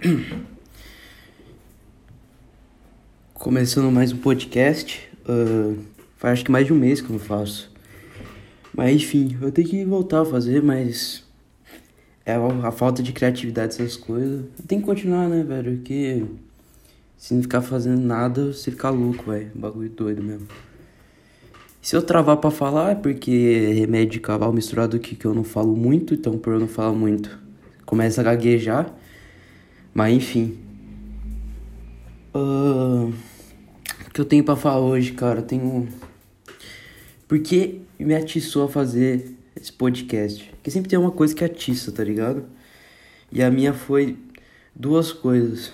Começando mais um podcast. Uh, faz acho que mais de um mês que eu não faço. Mas enfim, eu tenho que voltar a fazer, mas. É a falta de criatividade, essas coisas. Tem que continuar, né, velho? Porque. Se não ficar fazendo nada, você fica louco, velho. Bagulho doido mesmo. Se eu travar pra falar, é porque remédio de cavalo misturado aqui que eu não falo muito, então por eu não falar muito, começa a gaguejar. Mas enfim. Uh, o que eu tenho para falar hoje, cara? Eu tenho. Por que me atiçou a fazer esse podcast? Porque sempre tem uma coisa que atiça, tá ligado? E a minha foi duas coisas.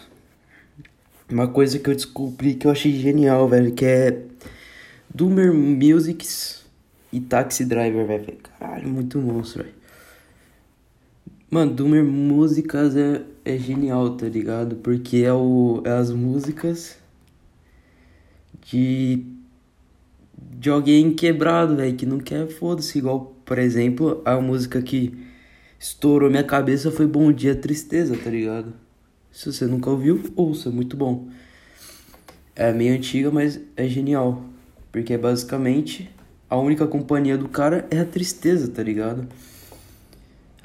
Uma coisa que eu descobri que eu achei genial, velho, que é Doomer Musics e Taxi Driver, velho. Caralho, muito monstro, velho. Mano, Doomer Músicas é, é genial, tá ligado? Porque é, o, é as músicas de, de alguém quebrado, velho, que não quer foda-se. Igual, por exemplo, a música que estourou minha cabeça foi Bom Dia Tristeza, tá ligado? Se você nunca ouviu, ouça, muito bom. É meio antiga, mas é genial. Porque é basicamente a única companhia do cara é a tristeza, tá ligado?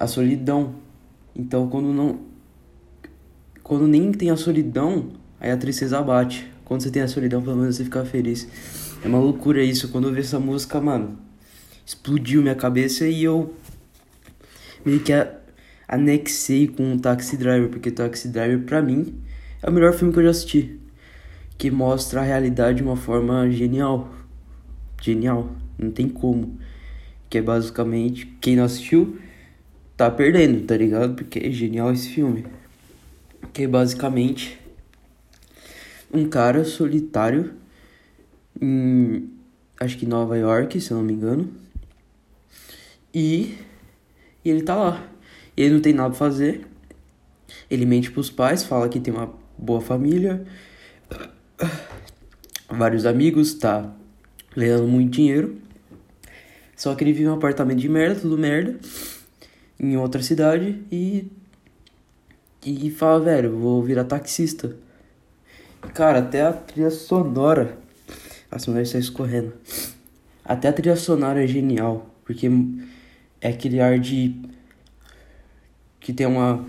A solidão. Então, quando não quando nem tem a solidão, aí a tristeza bate. Quando você tem a solidão, pelo menos você fica feliz. É uma loucura isso. Quando eu vi essa música, mano, explodiu minha cabeça e eu meio que anexei com o Taxi Driver, porque Taxi Driver pra mim é o melhor filme que eu já assisti, que mostra a realidade de uma forma genial. Genial, não tem como. Que é basicamente quem não assistiu tá perdendo, tá ligado? Porque é genial esse filme. Que é basicamente um cara solitário em acho que Nova York, se eu não me engano. E, e ele tá lá. Ele não tem nada pra fazer. Ele mente pros pais, fala que tem uma boa família, vários amigos, tá ganhando muito dinheiro. Só que ele vive em um apartamento de merda, tudo merda em outra cidade e. E fala, velho, vou virar taxista. Cara, até a trilha sonora. As mulheres estão escorrendo. Até a trilha sonora é genial. Porque é aquele ar de. Que tem uma.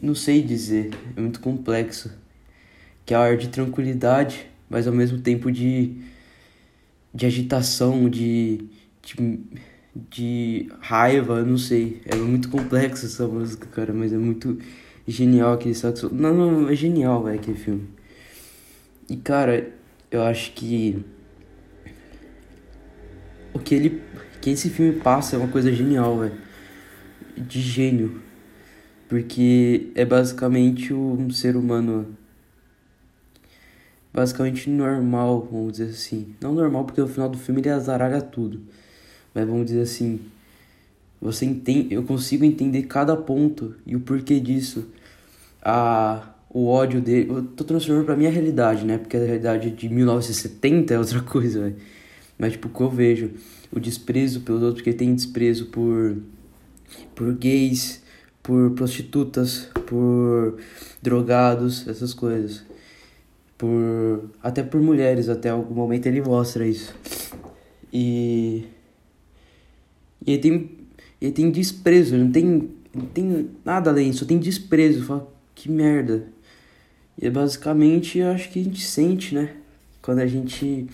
Não sei dizer. É muito complexo. Que é o ar de tranquilidade, mas ao mesmo tempo de. De agitação, de. de de raiva, não sei. É muito complexo essa música, cara, mas é muito genial aquele saxo. Não, não, é genial, velho, aquele filme. E, cara, eu acho que o que ele que esse filme passa é uma coisa genial, velho. De gênio. Porque é basicamente um ser humano basicamente normal, vamos dizer assim. Não normal porque no final do filme ele azaraga tudo mas vamos dizer assim, você entende, eu consigo entender cada ponto e o porquê disso. A o ódio dele, eu tô transformando pra minha realidade, né? Porque a realidade de 1970 é outra coisa, velho. Mas tipo, o que eu vejo, o desprezo pelos outros, porque tem desprezo por por gays, por prostitutas, por drogados, essas coisas. Por até por mulheres, até algum momento ele mostra isso. E ele tem, ele tem desprezo, não tem, não tem nada além, só tem desprezo. Fala, que merda. E é basicamente, eu acho que a gente sente, né? Quando a gente.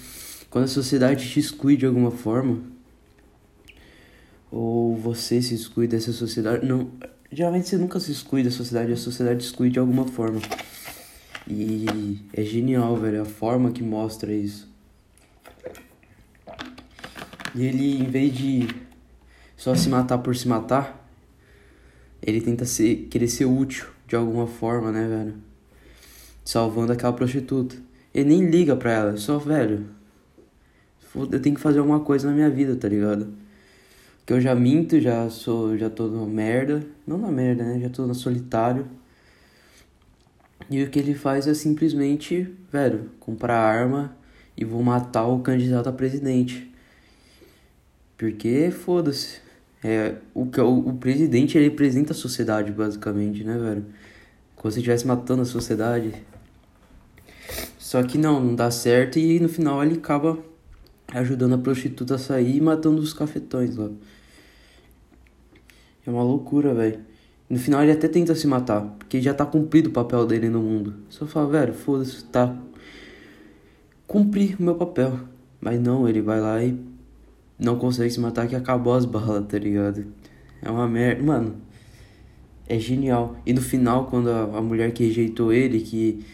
Quando a sociedade te exclui de alguma forma. Ou você se exclui dessa sociedade. Não. Geralmente você nunca se exclui da sociedade, a sociedade exclui de alguma forma. E é genial, velho, a forma que mostra isso. E ele, em vez de só se matar por se matar, ele tenta ser, querer ser útil de alguma forma, né, velho? Salvando aquela prostituta. Ele nem liga pra ela, só, velho. Eu tenho que fazer alguma coisa na minha vida, tá ligado? Que eu já minto, já sou, já tô na merda. Não na merda, né? Já tô na solitário. E o que ele faz é simplesmente, velho, comprar arma e vou matar o candidato a presidente. Porque foda-se. É, o, o, o presidente ele representa a sociedade, basicamente, né, velho? Como se estivesse matando a sociedade. Só que não, não dá certo e no final ele acaba ajudando a prostituta a sair e matando os cafetões lá. É uma loucura, velho. No final ele até tenta se matar, porque já tá cumprido o papel dele no mundo. Só fala, velho, foda-se, tá. Cumpri o meu papel. Mas não, ele vai lá e não consegue se matar que acabou as balas, tá ligado? É uma merda. Mano, é genial. E no final, quando a, a mulher que rejeitou ele, que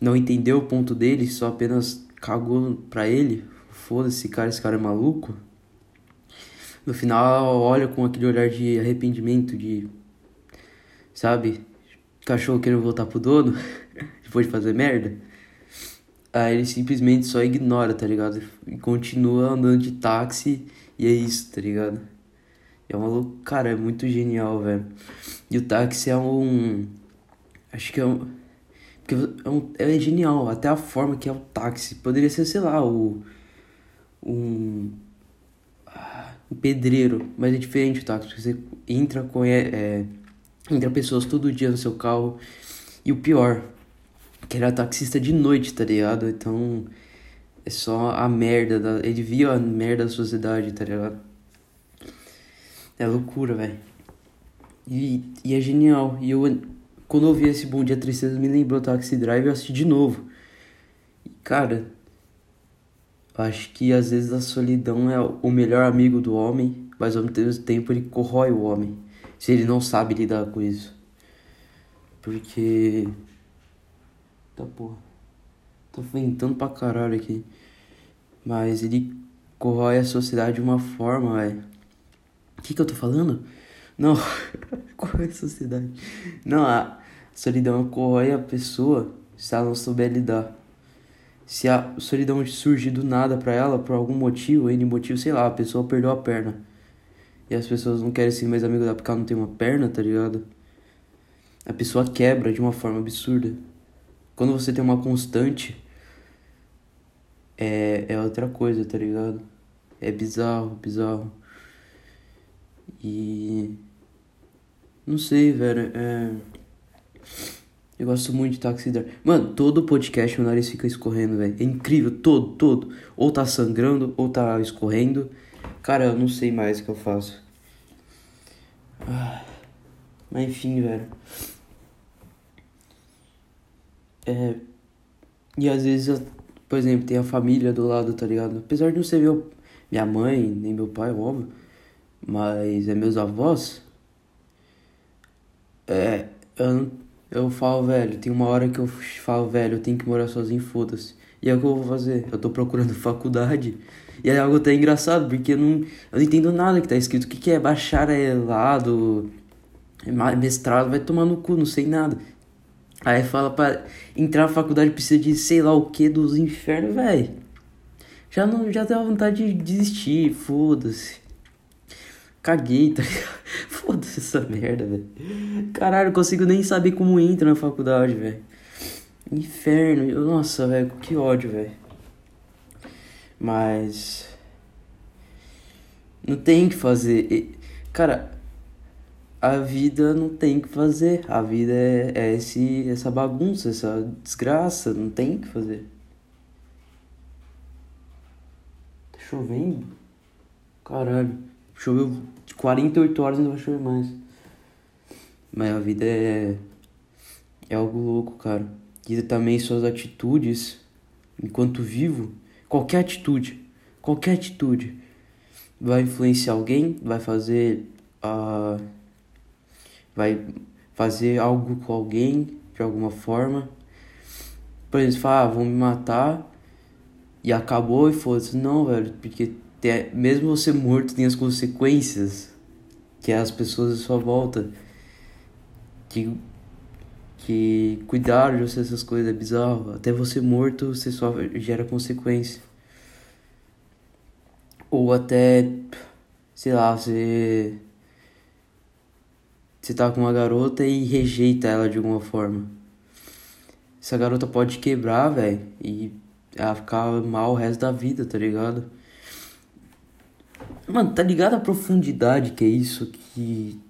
não entendeu o ponto dele, só apenas cagou pra ele, foda-se, cara, esse cara é maluco. No final, olha com aquele olhar de arrependimento, de. Sabe? Cachorro querendo voltar pro dono, depois de fazer merda. Aí ele simplesmente só ignora, tá ligado? E continua andando de táxi e é isso, tá ligado? É uma louca. Cara, é muito genial, velho. E o táxi é um. Acho que é um. Porque é, um, é genial, até a forma que é o táxi. Poderia ser, sei lá, o. Um. Um pedreiro, mas é diferente o táxi. Você entra, com é, entra pessoas todo dia no seu carro. E o pior, que era taxista de noite, tá ligado? Então é só a merda da. Ele via a merda da sociedade, tá ligado? É loucura, velho. E, e é genial. E eu, quando eu vi esse Bom Dia Tristeza, me lembrou Taxi Drive eu assisti de novo. E, cara, acho que às vezes a solidão é o melhor amigo do homem, mas ao mesmo tempo ele corrói o homem. Se ele não sabe lidar com isso. Porque. Tá porra. Tô ventando pra caralho aqui. Mas ele corrói a sociedade de uma forma, velho. O que, que eu tô falando? Não, corrói a sociedade. Não, a solidão corrói a pessoa se ela não souber lidar. Se a solidão surgir do nada pra ela, por algum motivo, N motivo, sei lá, a pessoa perdeu a perna. E as pessoas não querem ser mais amigo dela porque ela não tem uma perna, tá ligado? A pessoa quebra de uma forma absurda. Quando você tem uma constante, é, é outra coisa, tá ligado? É bizarro, bizarro. E. Não sei, velho. É. Eu gosto muito de Taxi Driver. Mano, todo podcast o nariz fica escorrendo, velho. É incrível, todo, todo. Ou tá sangrando, ou tá escorrendo. Cara, eu não sei mais o que eu faço. Ah, mas enfim, velho. É. E às vezes eu por exemplo, tem a família do lado, tá ligado? Apesar de não ser meu, minha mãe, nem meu pai, óbvio. Mas é meus avós. É. Eu, eu falo, velho, tem uma hora que eu falo, velho, eu tenho que morar sozinho, foda-se. E é o que eu vou fazer? Eu tô procurando faculdade. E é algo até engraçado, porque eu não, eu não entendo nada que tá escrito. O que, que é bacharelado, mestrado, vai tomar no cu, não sei nada. Aí fala pra entrar na faculdade precisa de sei lá o que dos infernos, velho. Já não já deu vontade de desistir, foda-se. Caguei, tá ligado? Foda-se essa merda, velho. Caralho, consigo nem saber como entra na faculdade, velho. Inferno. Nossa, velho, que ódio, velho. Mas. Não tem que fazer. Cara, a vida não tem que fazer. A vida é, é esse, essa bagunça, essa desgraça. Não tem que fazer. Tá chovendo? Caralho. Choveu 48 horas e não vai chover mais. Mas a vida é. É algo louco, cara. E também suas atitudes, enquanto vivo, qualquer atitude, qualquer atitude, vai influenciar alguém, vai fazer a. Uh, vai fazer algo com alguém de alguma forma. Por exemplo, fala, ah, vão me matar e acabou e foda-se. Não, velho, porque tem, mesmo você morto tem as consequências que é as pessoas à sua volta que, que cuidaram de você essas coisas, é bizarro. Até você morto você só gera consequência. Ou até, sei lá, você você tá com uma garota e rejeita ela de alguma forma. Essa garota pode quebrar, velho, e ela ficar mal o resto da vida, tá ligado? Mano, tá ligado a profundidade que é isso? Que.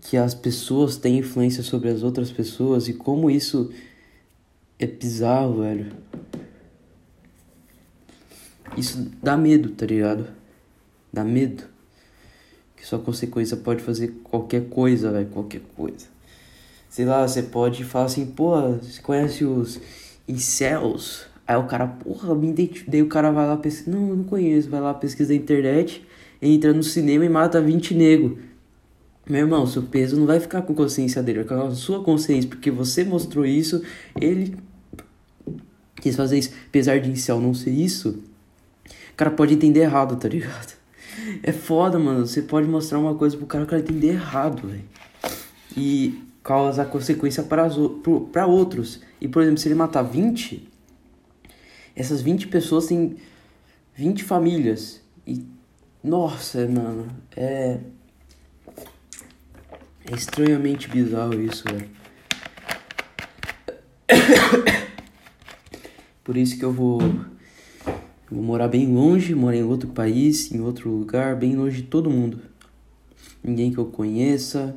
que as pessoas têm influência sobre as outras pessoas e como isso é bizarro, velho. Isso dá medo, tá ligado? Dá medo. Que sua consequência pode fazer qualquer coisa, velho, qualquer coisa. Sei lá, você pode falar assim, pô, você conhece os incels? Aí o cara, porra, me identifico. Daí o cara vai lá pesquisar. Não, não conheço. Vai lá, pesquisa na internet, entra no cinema e mata 20 negros. Meu irmão, seu peso não vai ficar com consciência dele, vai ficar com a sua consciência, porque você mostrou isso, ele quis fazer isso. Apesar de incel não ser isso, o cara pode entender errado, tá ligado? É foda, mano. Você pode mostrar uma coisa pro cara, o cara entender errado, velho. E causa consequência para, para outros. E, por exemplo, se ele matar 20, essas 20 pessoas têm 20 famílias. E, nossa, mano, é. É estranhamente bizarro isso, velho. Por isso que eu vou, vou morar bem longe, morar em outro país, em outro lugar, bem longe de todo mundo. Ninguém que eu conheça,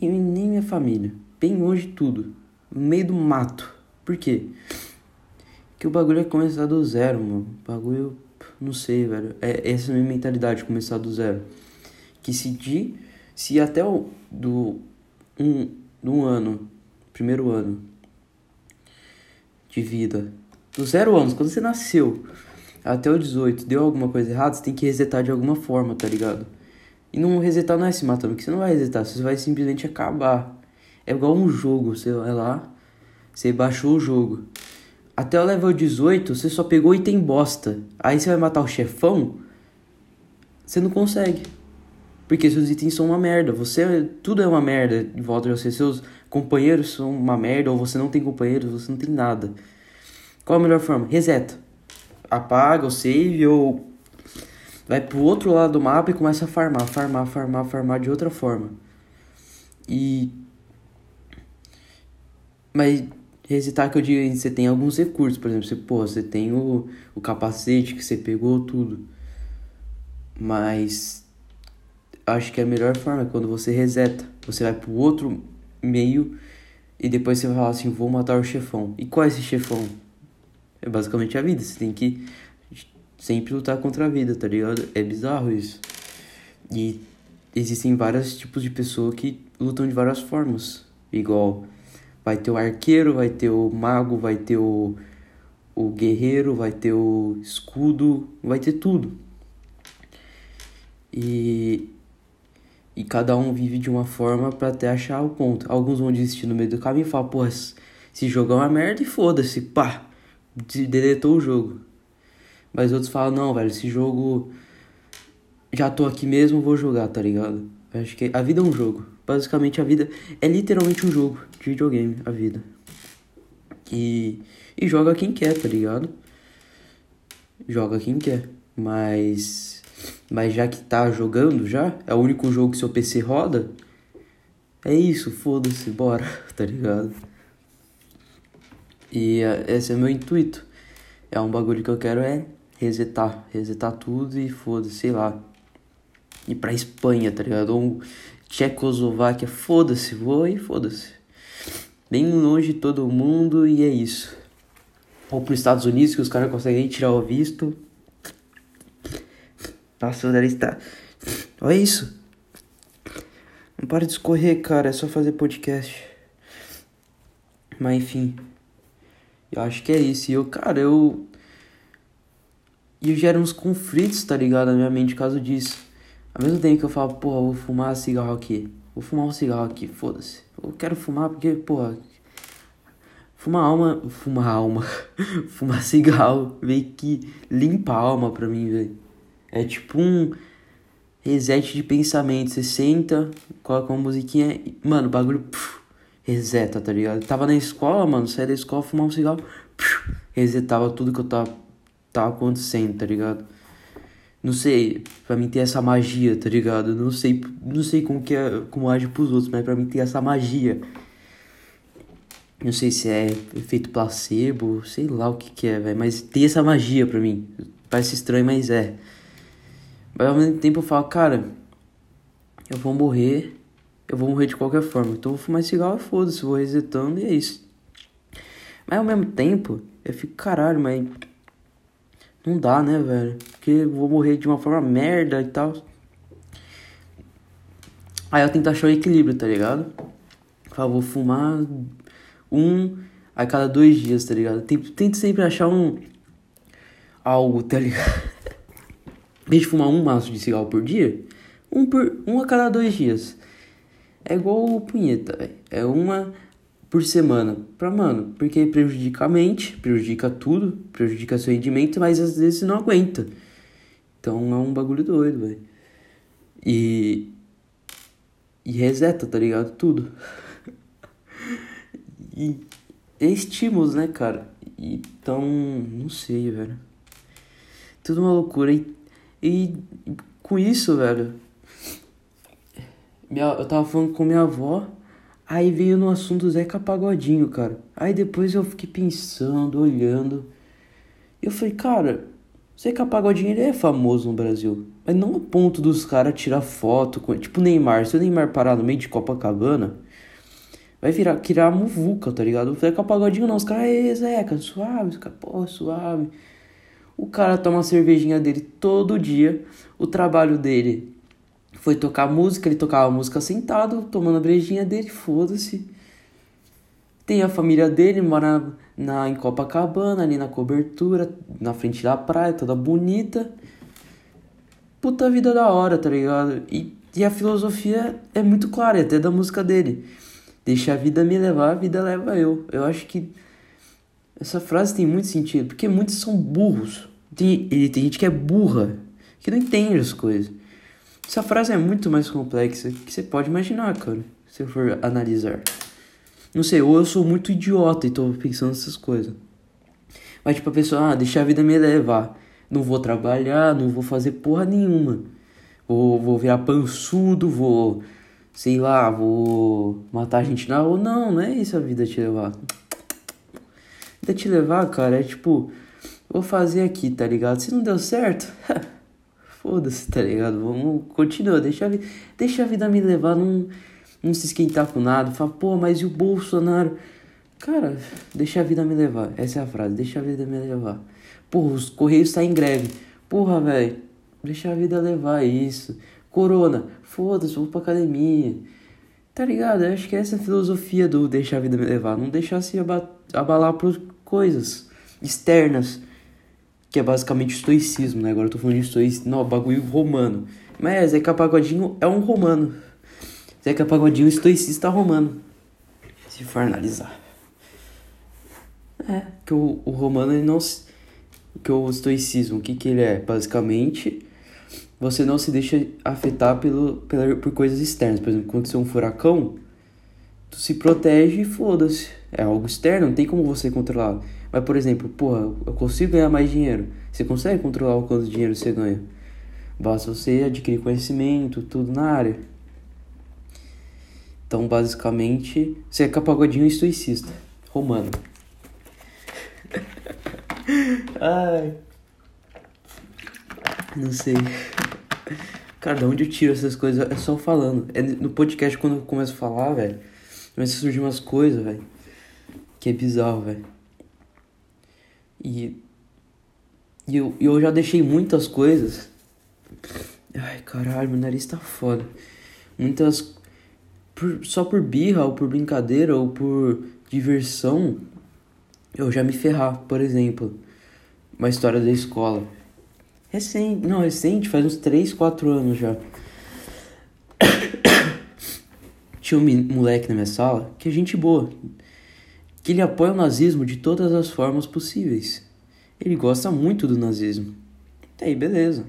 nem, nem minha família. Bem longe de tudo. No meio do mato. Por quê? Que o bagulho é começar do zero, mano. O bagulho, não sei, velho. É essa é a minha mentalidade, começar do zero. Que se de, se até o do um, do ano, primeiro ano de vida, dos zero anos, quando você nasceu, até o 18, deu alguma coisa errada, você tem que resetar de alguma forma, tá ligado? E não resetar não é se matando, porque você não vai resetar, você vai simplesmente acabar. É igual um jogo, você vai lá, você baixou o jogo. Até o level 18, você só pegou item bosta. Aí você vai matar o chefão, você não consegue. Porque seus itens são uma merda. Você tudo é uma merda de volta de você. Seus companheiros são uma merda, ou você não tem companheiros, você não tem nada. Qual a melhor forma? Reseta. Apaga o save ou vai pro outro lado do mapa e começa a farmar, farmar, farmar, farmar de outra forma. E. Mas resetar que eu digo, você tem alguns recursos, por exemplo, você, pô, você tem o, o capacete que você pegou, tudo. Mas acho que a melhor forma é quando você reseta. Você vai pro outro meio e depois você vai falar assim, vou matar o chefão. E qual é esse chefão? É basicamente a vida. Você tem que sempre lutar contra a vida, tá ligado? É bizarro isso. E existem vários tipos de pessoa que lutam de várias formas. Igual vai ter o arqueiro, vai ter o mago, vai ter o, o guerreiro, vai ter o escudo, vai ter tudo. E, e cada um vive de uma forma para até achar o ponto. Alguns vão desistir no meio do caminho e falar, pô, esse jogo é uma merda e foda-se, pá, deletou o jogo. Mas outros falam, não, velho, esse jogo. Já tô aqui mesmo, vou jogar, tá ligado? Eu acho que a vida é um jogo. Basicamente a vida é literalmente um jogo de videogame, a vida. E, e joga quem quer, tá ligado? Joga quem quer. Mas. Mas já que tá jogando já, é o único jogo que seu PC roda. É isso, foda-se, bora, tá ligado? E uh, esse é meu intuito. É um bagulho que eu quero é resetar, resetar tudo e foda-se, sei lá. Ir pra Espanha, tá ligado? Ou Tchecoslováquia, foda-se, vou e foda-se. Bem longe de todo mundo e é isso. Ou pros Estados Unidos que os caras conseguem tirar o visto. Nossa, o nariz tá. Olha isso. Não para de escorrer, cara. É só fazer podcast. Mas enfim. Eu acho que é isso. E eu, cara, eu. E eu gero uns conflitos, tá ligado? Na minha mente por causa disso. Ao mesmo tempo que eu falo, porra, vou fumar cigarro aqui. Vou fumar um cigarro aqui, foda-se. Eu quero fumar porque, porra. Fumar alma. Fumar alma. fumar cigarro meio que limpa a alma pra mim, velho. É tipo um reset de pensamento. Você senta, coloca uma musiquinha. Mano, o bagulho. Puf, reseta, tá ligado? Eu tava na escola, mano. Saía da escola, fumar um cigarro. Resetava tudo que eu tava tá acontecendo, tá ligado? Não sei, pra mim ter essa magia, tá ligado? Não sei, não sei como que é, como age pros outros, mas pra mim ter essa magia. Não sei se é efeito placebo, sei lá o que que é, velho, mas tem essa magia pra mim. Parece estranho, mas é. Mas ao mesmo tempo eu falo, cara, eu vou morrer eu vou morrer de qualquer forma. Então eu vou fumar cigarro e foda-se, vou resetando e é isso. Mas ao mesmo tempo, eu fico, caralho, mas. Não dá, né, velho? Porque eu vou morrer de uma forma merda e tal. Aí eu tento achar o equilíbrio, tá ligado? Falo, vou fumar um a cada dois dias, tá ligado? Tento, tento sempre achar um. Algo, tá ligado? Em vez fumar um maço de cigarro por dia, um, por, um a cada dois dias. É igual punheta, velho. É uma por semana. Pra, mano, porque prejudica a mente, prejudica tudo, prejudica seu rendimento, mas às vezes não aguenta. Então é um bagulho doido, velho. E. E reseta, tá ligado? Tudo. e é estímulos, né, cara? Então, não sei, velho. Tudo uma loucura. E, e com isso, velho. Minha, eu tava falando com minha avó. Aí veio no assunto Zeca Pagodinho, cara. Aí depois eu fiquei pensando, olhando. Eu falei, cara, Zeca Pagodinho ele é famoso no Brasil. Mas não a ponto dos caras tirar foto com. Tipo Neymar. Se o Neymar parar no meio de Copacabana, vai virar criar muvuca, tá ligado? O Zeca Pagodinho não. Os caras, é Zeca, suave, os caras, pô, suave. O cara toma a cervejinha dele todo dia. O trabalho dele foi tocar música, ele tocava música sentado, tomando a brejinha dele, foda-se. Tem a família dele, mora na, em Copacabana, ali na cobertura, na frente da praia, toda bonita. Puta vida da hora, tá ligado? E, e a filosofia é muito clara, até da música dele. Deixa a vida me levar, a vida leva eu. Eu acho que essa frase tem muito sentido, porque muitos são burros. Tem, e tem gente que é burra, que não entende as coisas. Essa frase é muito mais complexa que você pode imaginar, cara, se eu for analisar. Não sei, ou eu sou muito idiota e tô pensando essas coisas. Mas tipo, a pessoa, ah, deixa a vida me levar. Não vou trabalhar, não vou fazer porra nenhuma. Vou, vou virar pançudo, vou, sei lá, vou matar a gente na rua. Não, não é isso a vida te levar. A vida te levar, cara, é tipo, vou fazer aqui, tá ligado? Se não deu certo, foda-se, tá ligado? Vamos, continua, deixa a, vida, deixa a vida me levar, não, não se esquentar com nada. Fala, pô, mas e o Bolsonaro? Cara, deixa a vida me levar. Essa é a frase, deixa a vida me levar. Porra, os Correios tá em greve. Porra, velho, deixa a vida levar isso. Corona, foda-se, vou pra academia. Tá ligado? Eu acho que essa é a filosofia do deixar a vida me levar. Não deixar se abalar por coisas externas que é basicamente o estoicismo, né? Agora eu tô falando de estoicismo, não, bagulho romano. Mas Zeca Pagodinho é um romano. Zeca Pagodinho estoicista romano. Se for analisar. É, que o, o romano ele não se, que o estoicismo, o que que ele é? Basicamente, você não se deixa afetar pelo, pela, por coisas externas. Por exemplo, quando você é um furacão, tu se protege e foda-se. É algo externo, não tem como você controlar. Mas, por exemplo, porra, eu consigo ganhar mais dinheiro. Você consegue controlar o quanto dinheiro você ganha. Basta você adquirir conhecimento, tudo na área. Então, basicamente, você é capagodinho estoicista. Romano. Ai. Não sei. Cara, de onde eu tiro essas coisas? É só falando. É no podcast, quando eu começo a falar, velho, começa a surgir umas coisas, velho. Que é bizarro, velho. E, eu, eu já deixei muitas coisas. Ai, caralho, meu nariz tá foda. Muitas. Por, só por birra, ou por brincadeira, ou por diversão, eu já me ferrar. Por exemplo, uma história da escola. Recente, não, recente, faz uns 3, 4 anos já. Tinha um moleque na minha sala que é gente boa que ele apoia o nazismo de todas as formas possíveis. Ele gosta muito do nazismo. Aí, beleza.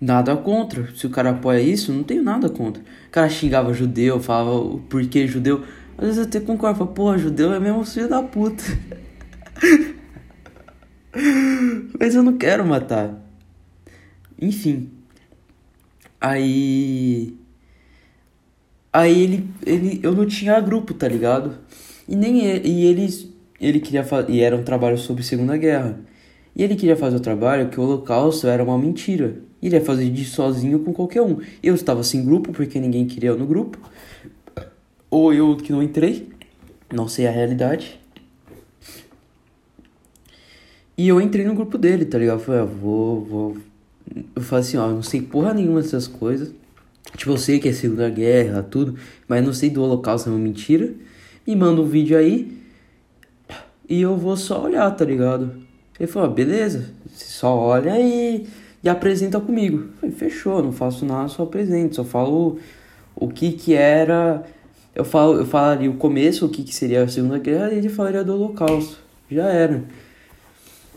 Nada contra. Se o cara apoia isso, não tenho nada contra. O cara xingava judeu, falava o porquê judeu. Às vezes eu até concordo, falo, porra, judeu é mesmo filho da puta. Mas eu não quero matar. Enfim. Aí. Aí ele, ele. Eu não tinha grupo, tá ligado? E nem ele, e eles ele queria e era um trabalho sobre Segunda Guerra. E ele queria fazer o trabalho que o Holocausto era uma mentira. Iria fazer de sozinho com qualquer um. Eu estava sem grupo porque ninguém queria eu no grupo. Ou eu que não entrei. Não sei a realidade. E eu entrei no grupo dele, tá ligado? Eu falei, ah, vou, vou. Eu falei assim, ó, eu não sei porra nenhuma dessas coisas. Tipo, eu sei que é Segunda Guerra, tudo, mas não sei do Holocausto, é uma mentira. Me manda um vídeo aí e eu vou só olhar, tá ligado? Ele falou, ah, beleza, você só olha e, e apresenta comigo. Eu falei, fechou, não faço nada, só apresento, só falo o que que era. Eu, falo, eu falaria o começo, o que, que seria a Segunda Guerra, e ele falaria do Holocausto. Já era.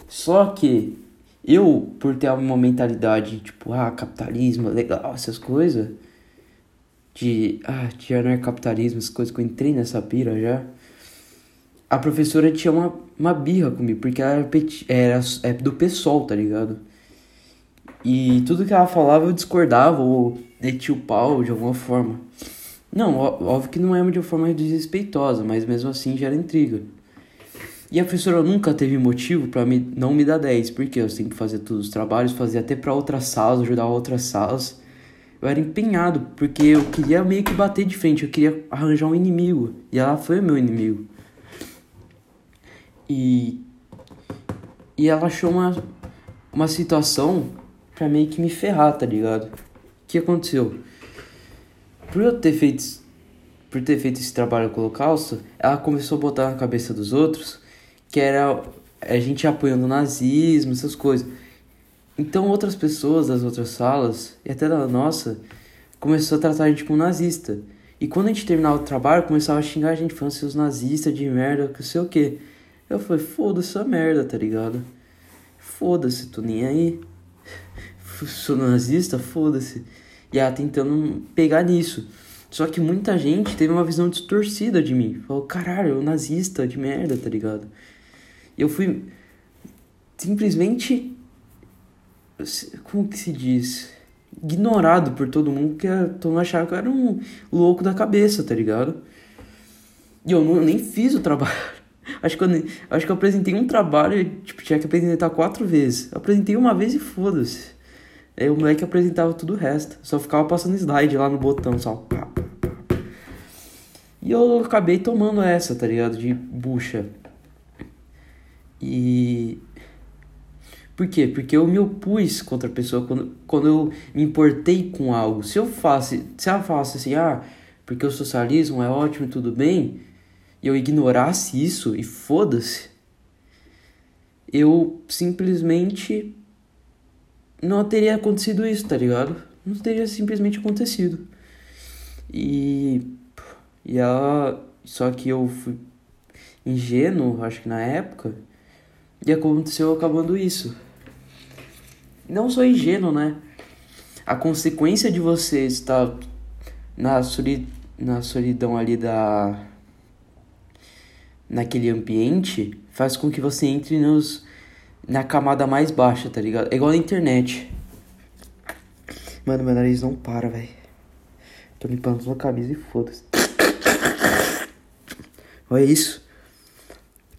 Só que eu, por ter uma mentalidade tipo, ah, capitalismo, legal, essas coisas, de, ah, já não é capitalismo, essas coisas que eu entrei nessa pira já. A professora tinha uma, uma birra comigo, porque ela era, era é do PSOL, tá ligado? E tudo que ela falava eu discordava ou metia o pau de alguma forma. Não, óbvio que não é de uma forma desrespeitosa, mas mesmo assim gera intriga. E a professora nunca teve motivo para me, não me dar 10, porque eu sempre fazia todos os trabalhos, fazia até para outras salas, ajudar outras salas. Eu era empenhado, porque eu queria meio que bater de frente, eu queria arranjar um inimigo. E ela foi meu inimigo. E. E ela achou uma, uma situação pra meio que me ferrar, tá ligado? O que aconteceu? Por eu ter feito. Por ter feito esse trabalho com o Holocausto, ela começou a botar na cabeça dos outros que era a gente apoiando o nazismo, essas coisas. Então outras pessoas das outras salas, e até da nossa, começou a tratar a gente como nazista. E quando a gente terminava o trabalho, começava a xingar a gente, falando seus nazistas de merda, que sei o que. Eu falei, foda-se a merda, tá ligado? Foda-se, tô nem aí. Sou nazista, foda-se. E ela tentando pegar nisso. Só que muita gente teve uma visão distorcida de mim. Falou, caralho, eu nazista de merda, tá ligado? Eu fui simplesmente. Como que se diz? Ignorado por todo mundo, porque todo mundo achava que eu era um louco da cabeça, tá ligado? E eu não, nem fiz o trabalho. Acho que, eu, acho que eu apresentei um trabalho tipo, tinha que apresentar quatro vezes. Eu apresentei uma vez e foda-se. Aí o moleque apresentava tudo o resto. Só ficava passando slide lá no botão, só. E eu acabei tomando essa, tá ligado? De bucha. E. Por quê? Porque eu me opus contra a pessoa quando, quando eu me importei com algo. Se eu faço, se ela falasse assim, ah, porque o socialismo é ótimo e tudo bem, e eu ignorasse isso e foda-se, eu simplesmente não teria acontecido isso, tá ligado? Não teria simplesmente acontecido. E. E ela. Só que eu fui ingênuo, acho que na época e aconteceu acabando isso. Não sou ingênuo, né? A consequência de você estar na, soli na solidão ali da. naquele ambiente faz com que você entre nos, na camada mais baixa, tá ligado? É igual na internet. Mano, meu nariz não para, velho. Tô limpando sua camisa e foda-se. Olha isso.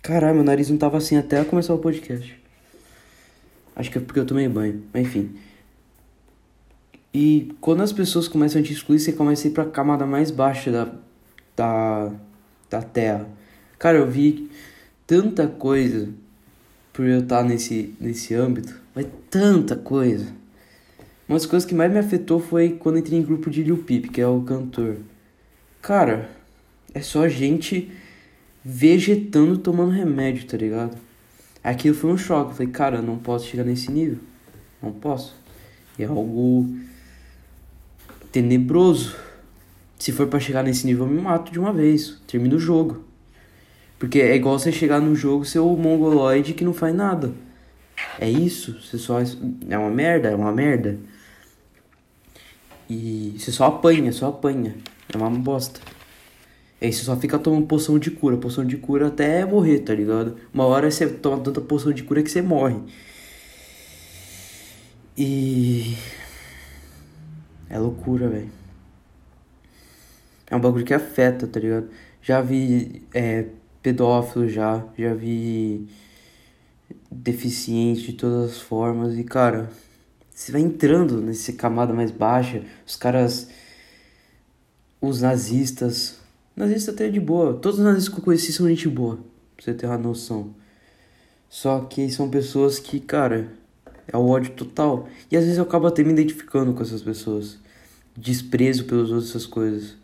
Caralho, meu nariz não tava assim até começar o podcast. Acho que é porque eu tomei banho. Enfim. E quando as pessoas começam a te excluir, você começa a ir pra camada mais baixa da, da, da terra. Cara, eu vi tanta coisa por eu estar nesse, nesse âmbito. Mas tanta coisa. Uma das coisas que mais me afetou foi quando entrei em grupo de Lil Peep, que é o cantor. Cara, é só gente vegetando tomando remédio, tá ligado? Aquilo foi um choque. Eu falei, cara, eu não posso chegar nesse nível. Não posso. É algo tenebroso. Se for para chegar nesse nível, eu me mato de uma vez. Termino o jogo. Porque é igual você chegar no jogo ser o mongoloide que não faz nada. É isso. Você só. É uma merda, é uma merda. E você só apanha, só apanha. É uma bosta. Aí você só fica tomando poção de cura, poção de cura até morrer, tá ligado? Uma hora você toma tanta poção de cura que você morre. E. É loucura, velho. É um bagulho que afeta, tá ligado? Já vi é, pedófilo já, já vi deficiente de todas as formas e cara, você vai entrando nessa camada mais baixa, os caras. Os nazistas. Nazista até é de boa. Todos os nazistas que eu conheci são gente boa. Pra você ter uma noção. Só que são pessoas que, cara, é o ódio total. E às vezes eu acabo até me identificando com essas pessoas. Desprezo pelos outros, essas coisas.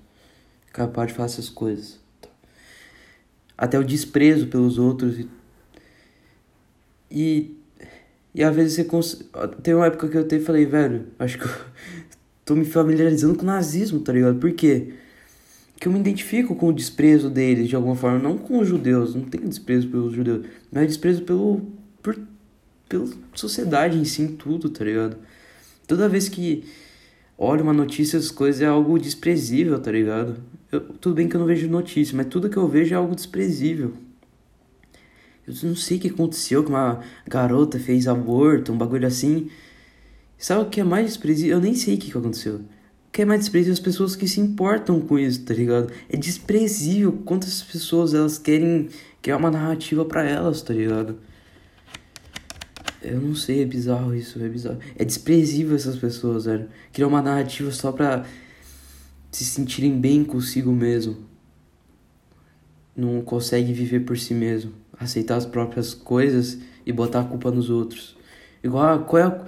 Capaz de fazer essas coisas. Até o desprezo pelos outros. E e às vezes você cons... tem uma época que eu até falei, velho, acho que eu tô me familiarizando com o nazismo, tá ligado? Por quê? Porque eu me identifico com o desprezo deles de alguma forma, não com os judeus, não tenho desprezo pelos judeus, mas desprezo pelo por pela sociedade em si, em tudo, tá ligado? Toda vez que olho uma notícia, as coisas é algo desprezível, tá ligado? Eu, tudo bem que eu não vejo notícia, mas tudo que eu vejo é algo desprezível. Eu não sei o que aconteceu, que uma garota fez aborto, um bagulho assim. Sabe o que é mais desprezível? Eu nem sei o que aconteceu. O que é mais desprezível as pessoas que se importam com isso, tá ligado? É desprezível quantas pessoas elas querem criar uma narrativa para elas, tá ligado? Eu não sei, é bizarro isso, é bizarro. É desprezível essas pessoas, velho. Criar uma narrativa só pra se sentirem bem consigo mesmo. Não consegue viver por si mesmo aceitar as próprias coisas e botar a culpa nos outros. Igual, qual é,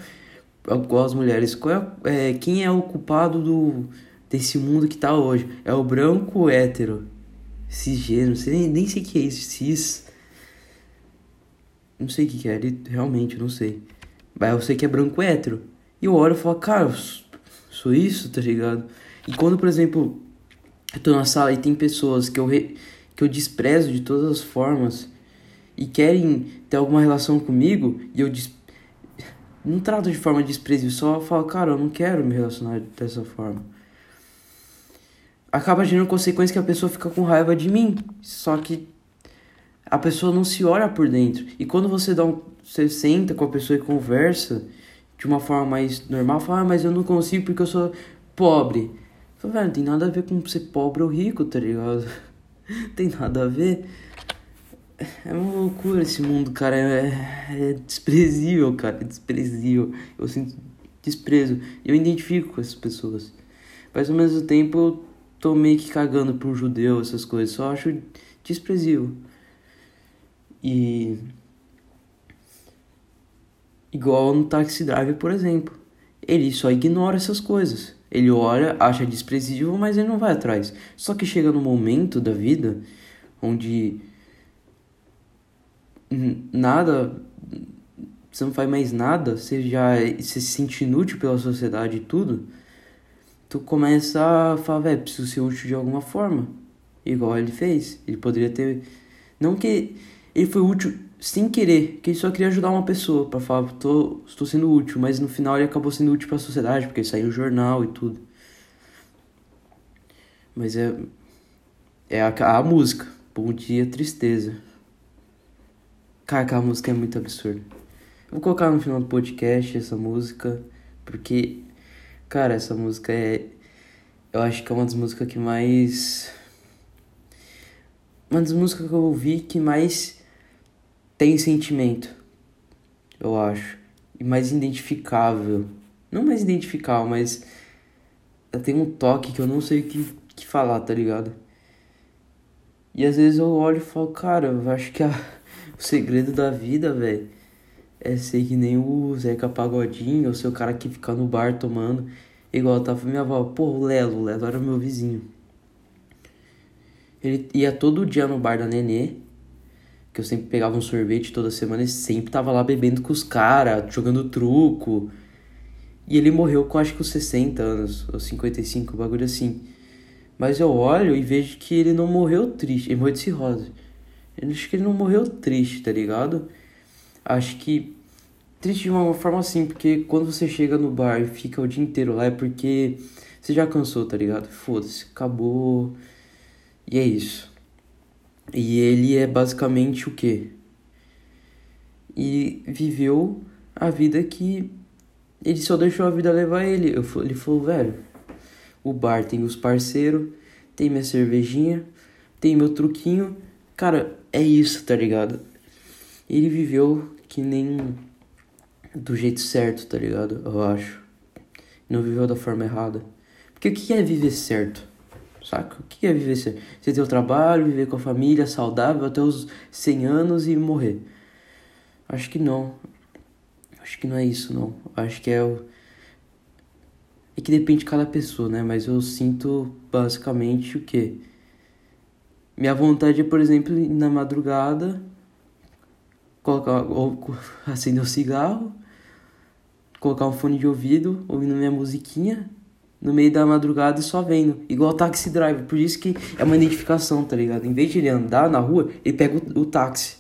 igual as mulheres, qual é, é, quem é o culpado do, desse mundo que tá hoje? É o branco hétero, cisgênero, nem, nem sei o que é isso, cis. Não sei o que, que é, realmente, não sei. Mas eu sei que é branco hétero. E eu olho e falo, cara, sou isso, tá ligado? E quando, por exemplo, eu tô na sala e tem pessoas que eu, re, que eu desprezo de todas as formas e querem ter alguma relação comigo e eu des... não trato de forma desprezível, só falo, cara, eu não quero me relacionar dessa forma. Acaba gerando consequência que a pessoa fica com raiva de mim, só que a pessoa não se olha por dentro. E quando você dá um, você senta com a pessoa e conversa de uma forma mais normal, fala, ah, mas eu não consigo porque eu sou pobre. Fala, velho, não tem nada a ver com ser pobre ou rico, tá ligado? tem nada a ver. É uma loucura esse mundo, cara. É, é desprezível, cara. É desprezível. Eu sinto desprezo. Eu identifico com essas pessoas. Mas ao mesmo tempo eu tô meio que cagando pro judeu, essas coisas. Só acho desprezível. E. Igual no Taxi Driver, por exemplo. Ele só ignora essas coisas. Ele olha, acha desprezível, mas ele não vai atrás. Só que chega no momento da vida onde nada, você não faz mais nada, você já você se sente inútil pela sociedade e tudo, tu começa a falar, velho, preciso ser útil de alguma forma. Igual ele fez. Ele poderia ter. Não que ele foi útil sem querer, que ele só queria ajudar uma pessoa para falar, tô, estou sendo útil, mas no final ele acabou sendo útil para a sociedade, porque saiu no jornal e tudo. Mas é é a, a música. Bom dia, tristeza. Cara, aquela música é muito absurda. Eu vou colocar no final do podcast essa música, porque, cara, essa música é. Eu acho que é uma das músicas que mais. Uma das músicas que eu ouvi que mais tem sentimento. Eu acho. E mais identificável. Não mais identificável, mas. Ela tem um toque que eu não sei o que, que falar, tá ligado? E às vezes eu olho e falo, cara, eu acho que a o segredo da vida, velho, é ser que nem o Zeca Pagodinho, ou ser o cara que fica no bar tomando. Igual tava minha avó, pô, o Lelo, o Lelo era meu vizinho. Ele ia todo dia no bar da Nenê, que eu sempre pegava um sorvete toda semana e sempre tava lá bebendo com os caras, jogando truco. E ele morreu com acho que os 60 anos, ou 55, um bagulho assim. Mas eu olho e vejo que ele não morreu triste, ele morreu de cirrose. Eu acho que ele não morreu triste, tá ligado? Acho que triste de uma forma assim, porque quando você chega no bar e fica o dia inteiro lá é porque você já cansou, tá ligado? Foda-se, acabou. E é isso. E ele é basicamente o quê? E viveu a vida que ele só deixou a vida levar ele. Eu, ele falou, velho, o bar tem os parceiros, tem minha cervejinha, tem meu truquinho. Cara, é isso, tá ligado? Ele viveu que nem do jeito certo, tá ligado? Eu acho. Não viveu da forma errada. Porque o que é viver certo? Saca? O que é viver certo? Você ter o trabalho, viver com a família, saudável até os 100 anos e morrer. Acho que não. Acho que não é isso, não. Acho que é o. É que depende de cada pessoa, né? Mas eu sinto basicamente o quê? Minha vontade é, por exemplo, na madrugada, colocar ou acender um cigarro, colocar um fone de ouvido, ouvindo minha musiquinha no meio da madrugada e só vendo. Igual taxi driver. Por isso que é uma identificação, tá ligado? Em vez de ele andar na rua, ele pega o, o táxi.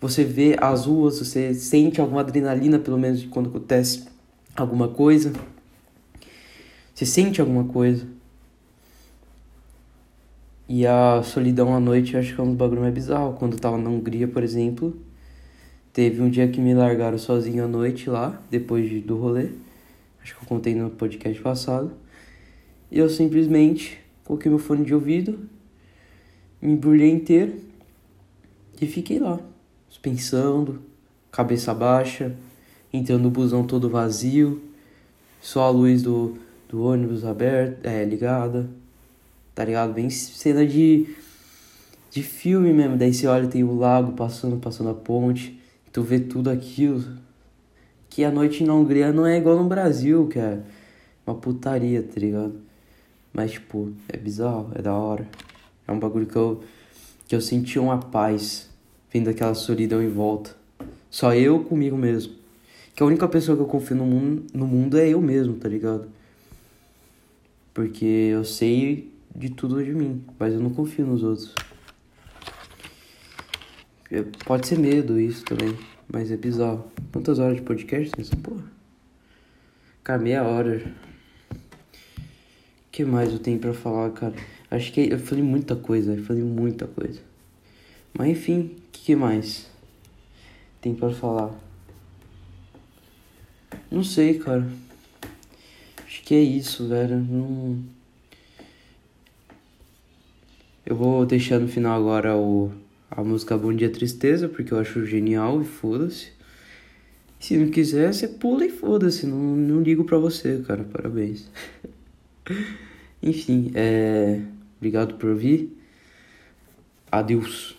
Você vê as ruas, você sente alguma adrenalina, pelo menos quando acontece alguma coisa. Você sente alguma coisa. E a solidão à noite eu acho que é um bagulho mais bizarro. Quando eu tava na Hungria, por exemplo, teve um dia que me largaram sozinho à noite lá, depois do rolê. Acho que eu contei no podcast passado. E eu simplesmente coloquei meu fone de ouvido, me embrulhei inteiro e fiquei lá, pensando, cabeça baixa, entrando no busão todo vazio, só a luz do, do ônibus aberta, é, ligada tá ligado? Bem cena de, de filme mesmo. Daí você olha, tem o lago passando, passando a ponte, tu vê tudo aquilo. Que a noite na Hungria não é igual no Brasil, que é uma putaria, tá ligado? Mas, tipo, é bizarro, é da hora. É um bagulho que eu, que eu senti uma paz vendo aquela solidão em volta. Só eu comigo mesmo. Que a única pessoa que eu confio no mundo, no mundo é eu mesmo, tá ligado? Porque eu sei de tudo de mim, mas eu não confio nos outros. É, pode ser medo isso também, mas é bizarro. Quantas horas de podcast tem essa porra? Cara, meia hora. O que mais eu tenho pra falar, cara? Acho que eu falei muita coisa, eu falei muita coisa. Mas enfim, o que, que mais tem pra falar? Não sei, cara. Acho que é isso, velho. Não. Eu vou deixar no final agora o, a música Bom Dia Tristeza, porque eu acho genial e foda-se. Se não quiser, você pula e foda-se. Não, não ligo pra você, cara. Parabéns. Enfim, é... obrigado por vir. Adeus.